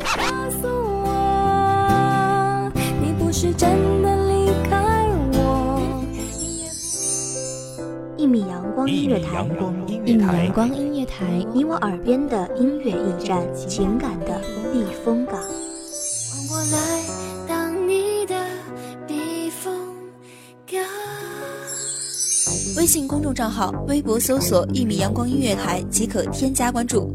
告诉我，你不是真的离开我。一米阳光音乐台一米阳，光音乐台，你我耳边的音乐驿站，情感的避风港。我来当你的避风港。微信公众账号、微博搜索“一米阳光音乐台”即可添加关注。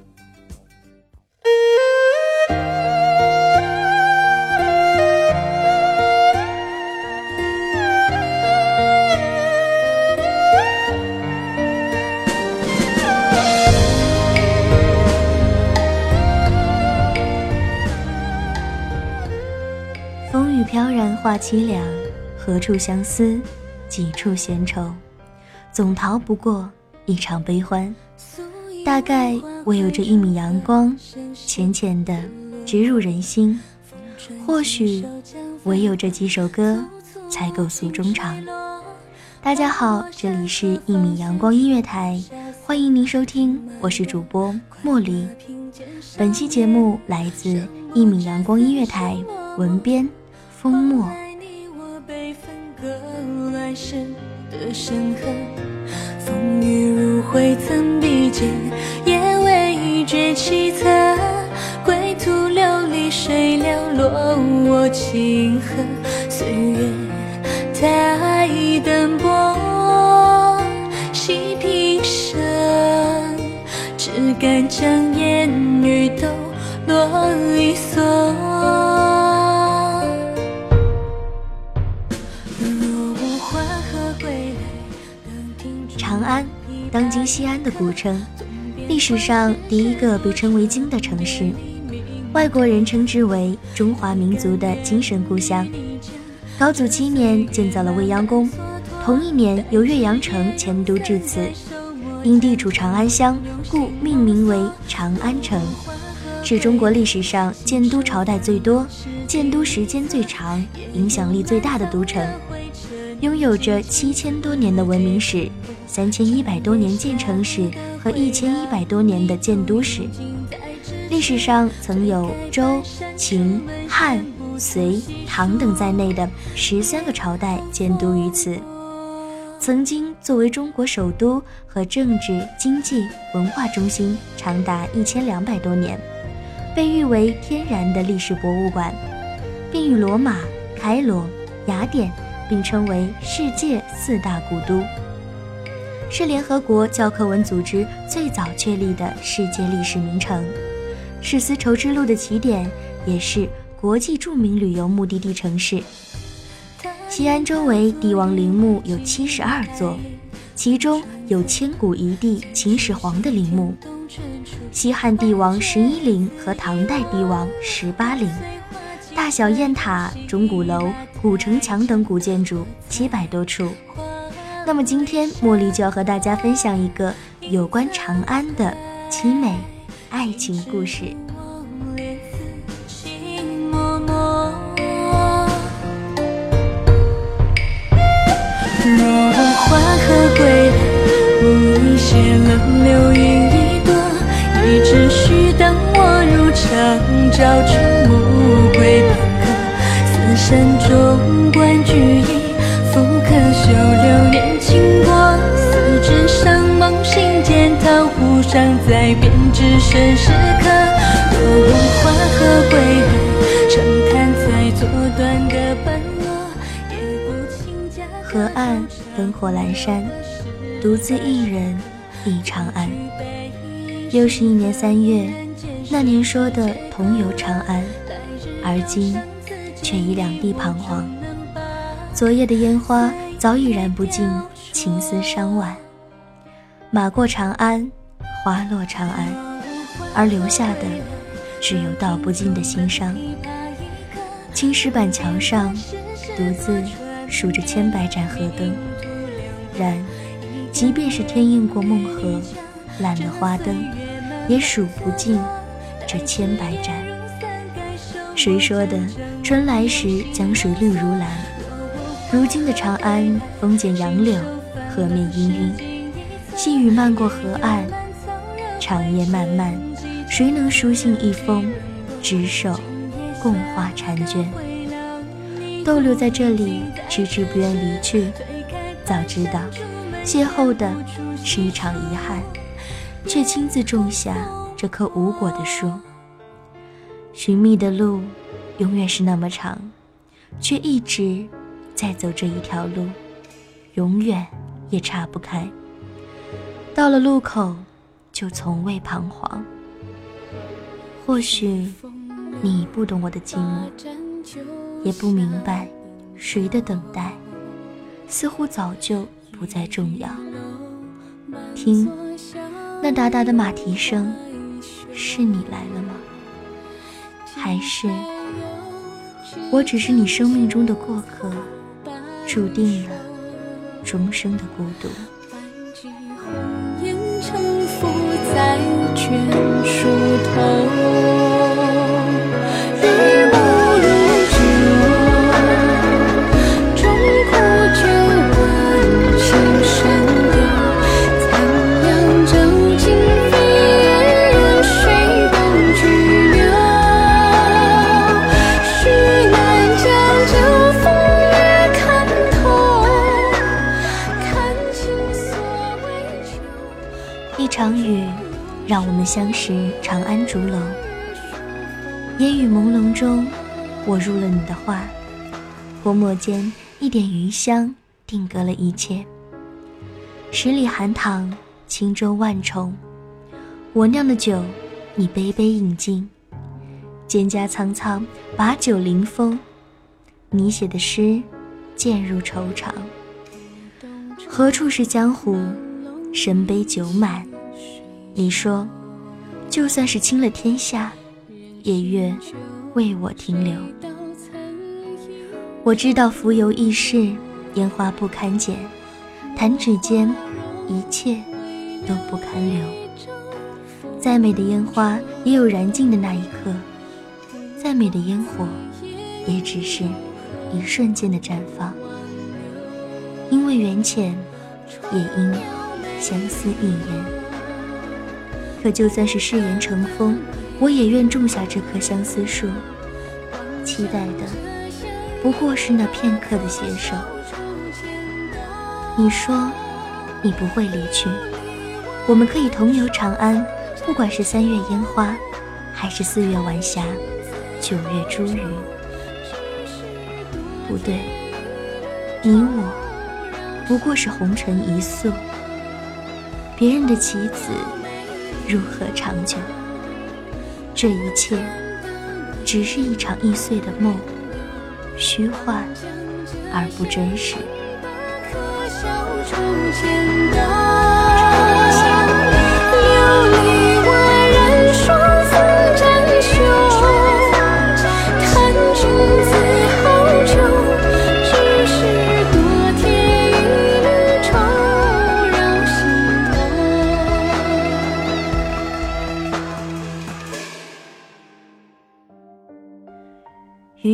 话凄凉，何处相思，几处闲愁，总逃不过一场悲欢。大概唯有这一米阳光，浅浅的植入人心。或许唯有这几首歌，才够诉衷肠。大家好，这里是一米阳光音乐台，欢迎您收听，我是主播茉莉。本期节目来自一米阳光音乐台，文编风墨。爱你我被分割来时的深刻，风雨如晦曾比肩，也未觉凄恻。归途流离谁寥落我清河，岁月西安的古称，历史上第一个被称为京的城市，外国人称之为中华民族的精神故乡。高祖七年建造了未央宫，同一年由岳阳城迁都至此，因地处长安乡，故命名为长安城，是中国历史上建都朝代最多、建都时间最长、影响力最大的都城。拥有着七千多年的文明史、三千一百多年建城史和一千一百多年的建都史。历史上曾有周、秦、汉、隋、唐等在内的十三个朝代建都于此。曾经作为中国首都和政治、经济、文化中心，长达一千两百多年，被誉为天然的历史博物馆，并与罗马、开罗、雅典。并称为世界四大古都，是联合国教科文组织最早确立的世界历史名城，是丝绸之路的起点，也是国际著名旅游目的地城市。西安周围帝王陵墓有七十二座，其中有千古一帝秦始皇的陵墓，西汉帝王十一陵和唐代帝王十八陵。小雁塔、钟鼓楼、古城墙等古建筑七百多处。那么今天茉莉就要和大家分享一个有关长安的凄美爱情故事。若我缓和归来，无意泄了流云一朵，一直须等我入长照出。山中观菊影，复可修流年经过。四指上梦心间，桃湖上再编织身时刻。若我缓和归来，长叹才作断的斑落，也不轻价。河岸灯火阑珊，独自一人忆长安。又是一年三月，那年说的同游长安，而今却已两地彷徨。昨夜的烟花早已燃不尽情思伤晚，马过长安，花落长安，而留下的只有道不尽的心伤。青石板桥上，独自数着千百盏河灯，然，即便是天映过梦河，烂了花灯，也数不尽这千百盏。谁说的春来时江水绿如蓝？如今的长安，风剪杨柳，河面氤氲，细雨漫过河岸，长夜漫漫，谁能书信一封，执手？共话婵娟，逗留在这里，迟迟不愿离去。早知道邂逅的是一场遗憾，却亲自种下这棵无果的树。寻觅的路永远是那么长，却一直在走这一条路，永远也岔不开。到了路口，就从未彷徨。或许。你不懂我的寂寞，也不明白谁的等待，似乎早就不再重要。听，那哒哒的马蹄声，是你来了吗？还是我只是你生命中的过客，注定了终生的孤独。让我们相识长安竹楼，烟雨朦胧中，我入了你的画，泼墨间一点余香定格了一切。十里寒塘，轻舟万重，我酿的酒，你杯杯饮尽，蒹葭苍苍，把酒临风，你写的诗，渐入愁肠。何处是江湖？身杯酒满。你说，就算是倾了天下，也愿为我停留。我知道浮游易逝，烟花不堪剪，弹指间，一切都不堪留。再美的烟花，也有燃尽的那一刻；再美的烟火，也只是一瞬间的绽放。因为缘浅，也因相思一言。可就算是誓言成风，我也愿种下这棵相思树，期待的不过是那片刻的携手。你说你不会离去，我们可以同游长安，不管是三月烟花，还是四月晚霞，九月茱萸。不对，你我不过是红尘一宿，别人的棋子。如何长久？这一切只是一场易碎的梦，虚幻而不真实。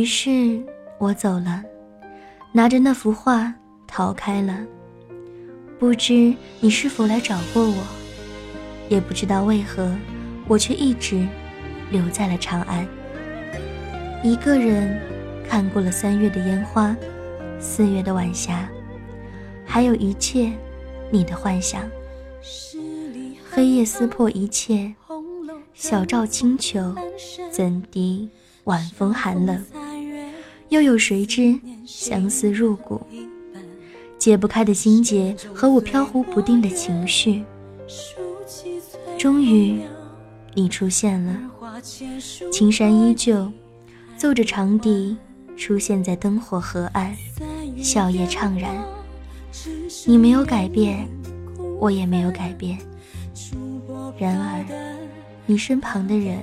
于是我走了，拿着那幅画逃开了。不知你是否来找过我，也不知道为何我却一直留在了长安。一个人看过了三月的烟花，四月的晚霞，还有一切你的幻想。黑夜撕破一切，小照清秋，怎敌晚风寒冷？又有谁知相思入骨？解不开的心结和我飘忽不定的情绪。终于，你出现了，青山依旧，奏着长笛，出现在灯火河岸，笑靥怅然。你没有改变，我也没有改变。然而，你身旁的人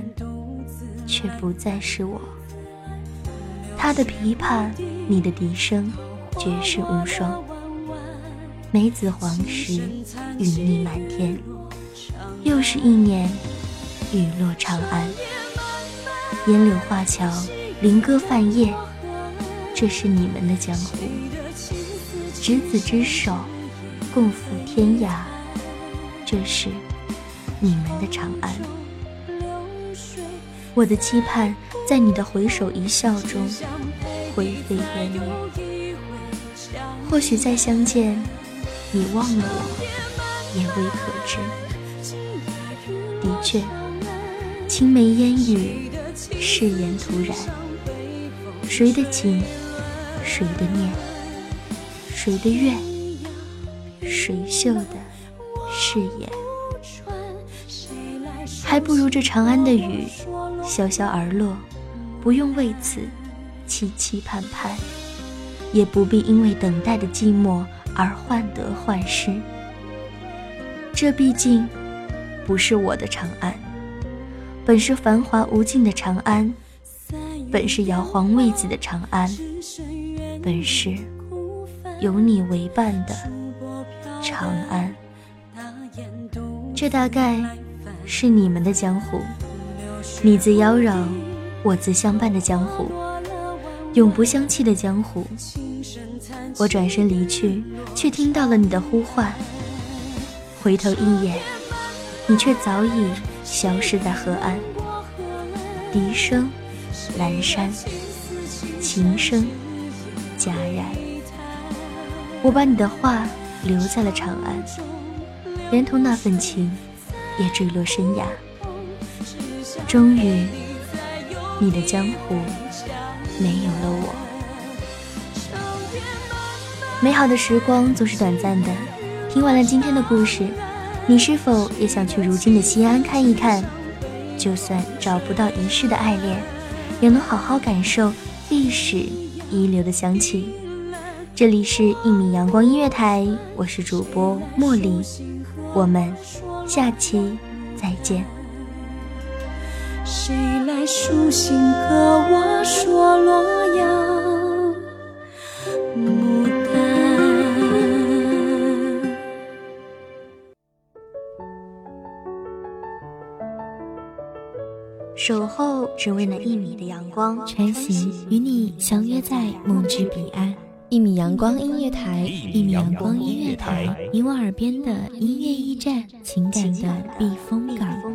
却不再是我。他的琵琶，你的笛声，绝世无双。梅子黄时，雨腻满天。又是一年，雨落长安。烟柳画桥，菱歌泛夜，这是你们的江湖。执子之手，共赴天涯，这是你们的长安。我的期盼，在你的回首一笑中灰飞烟灭。或许再相见，你忘了我，也未可知。的确，青梅烟雨，誓言突然。谁的情，谁的念，谁的愿，谁绣的誓言，还不如这长安的雨，潇潇而落，不用为此期期盼盼，也不必因为等待的寂寞而患得患失。这毕竟。不是我的长安，本是繁华无尽的长安，本是摇晃未子的长安，本是有你为伴的长安。这大概是你们的江湖，你自妖娆，我自相伴的江湖，永不相弃的江湖。我转身离去，却听到了你的呼唤，回头一眼。你却早已消失在河岸，笛声阑珊，琴声戛然。我把你的话留在了长安，连同那份情也坠落深崖。终于，你的江湖没有了我。美好的时光总是短暂的，听完了今天的故事。你是否也想去如今的西安看一看？就算找不到遗世的爱恋，也能好好感受历史遗留的香气。这里是一米阳光音乐台，我是主播茉莉，我们下期再见。谁来书信和我说洛阳牡丹？守候只为那一米的阳光，穿行与你相约在梦之彼岸。一米阳光音乐台，一米阳光音乐台，你我耳边的音乐驿站，情感的避风港。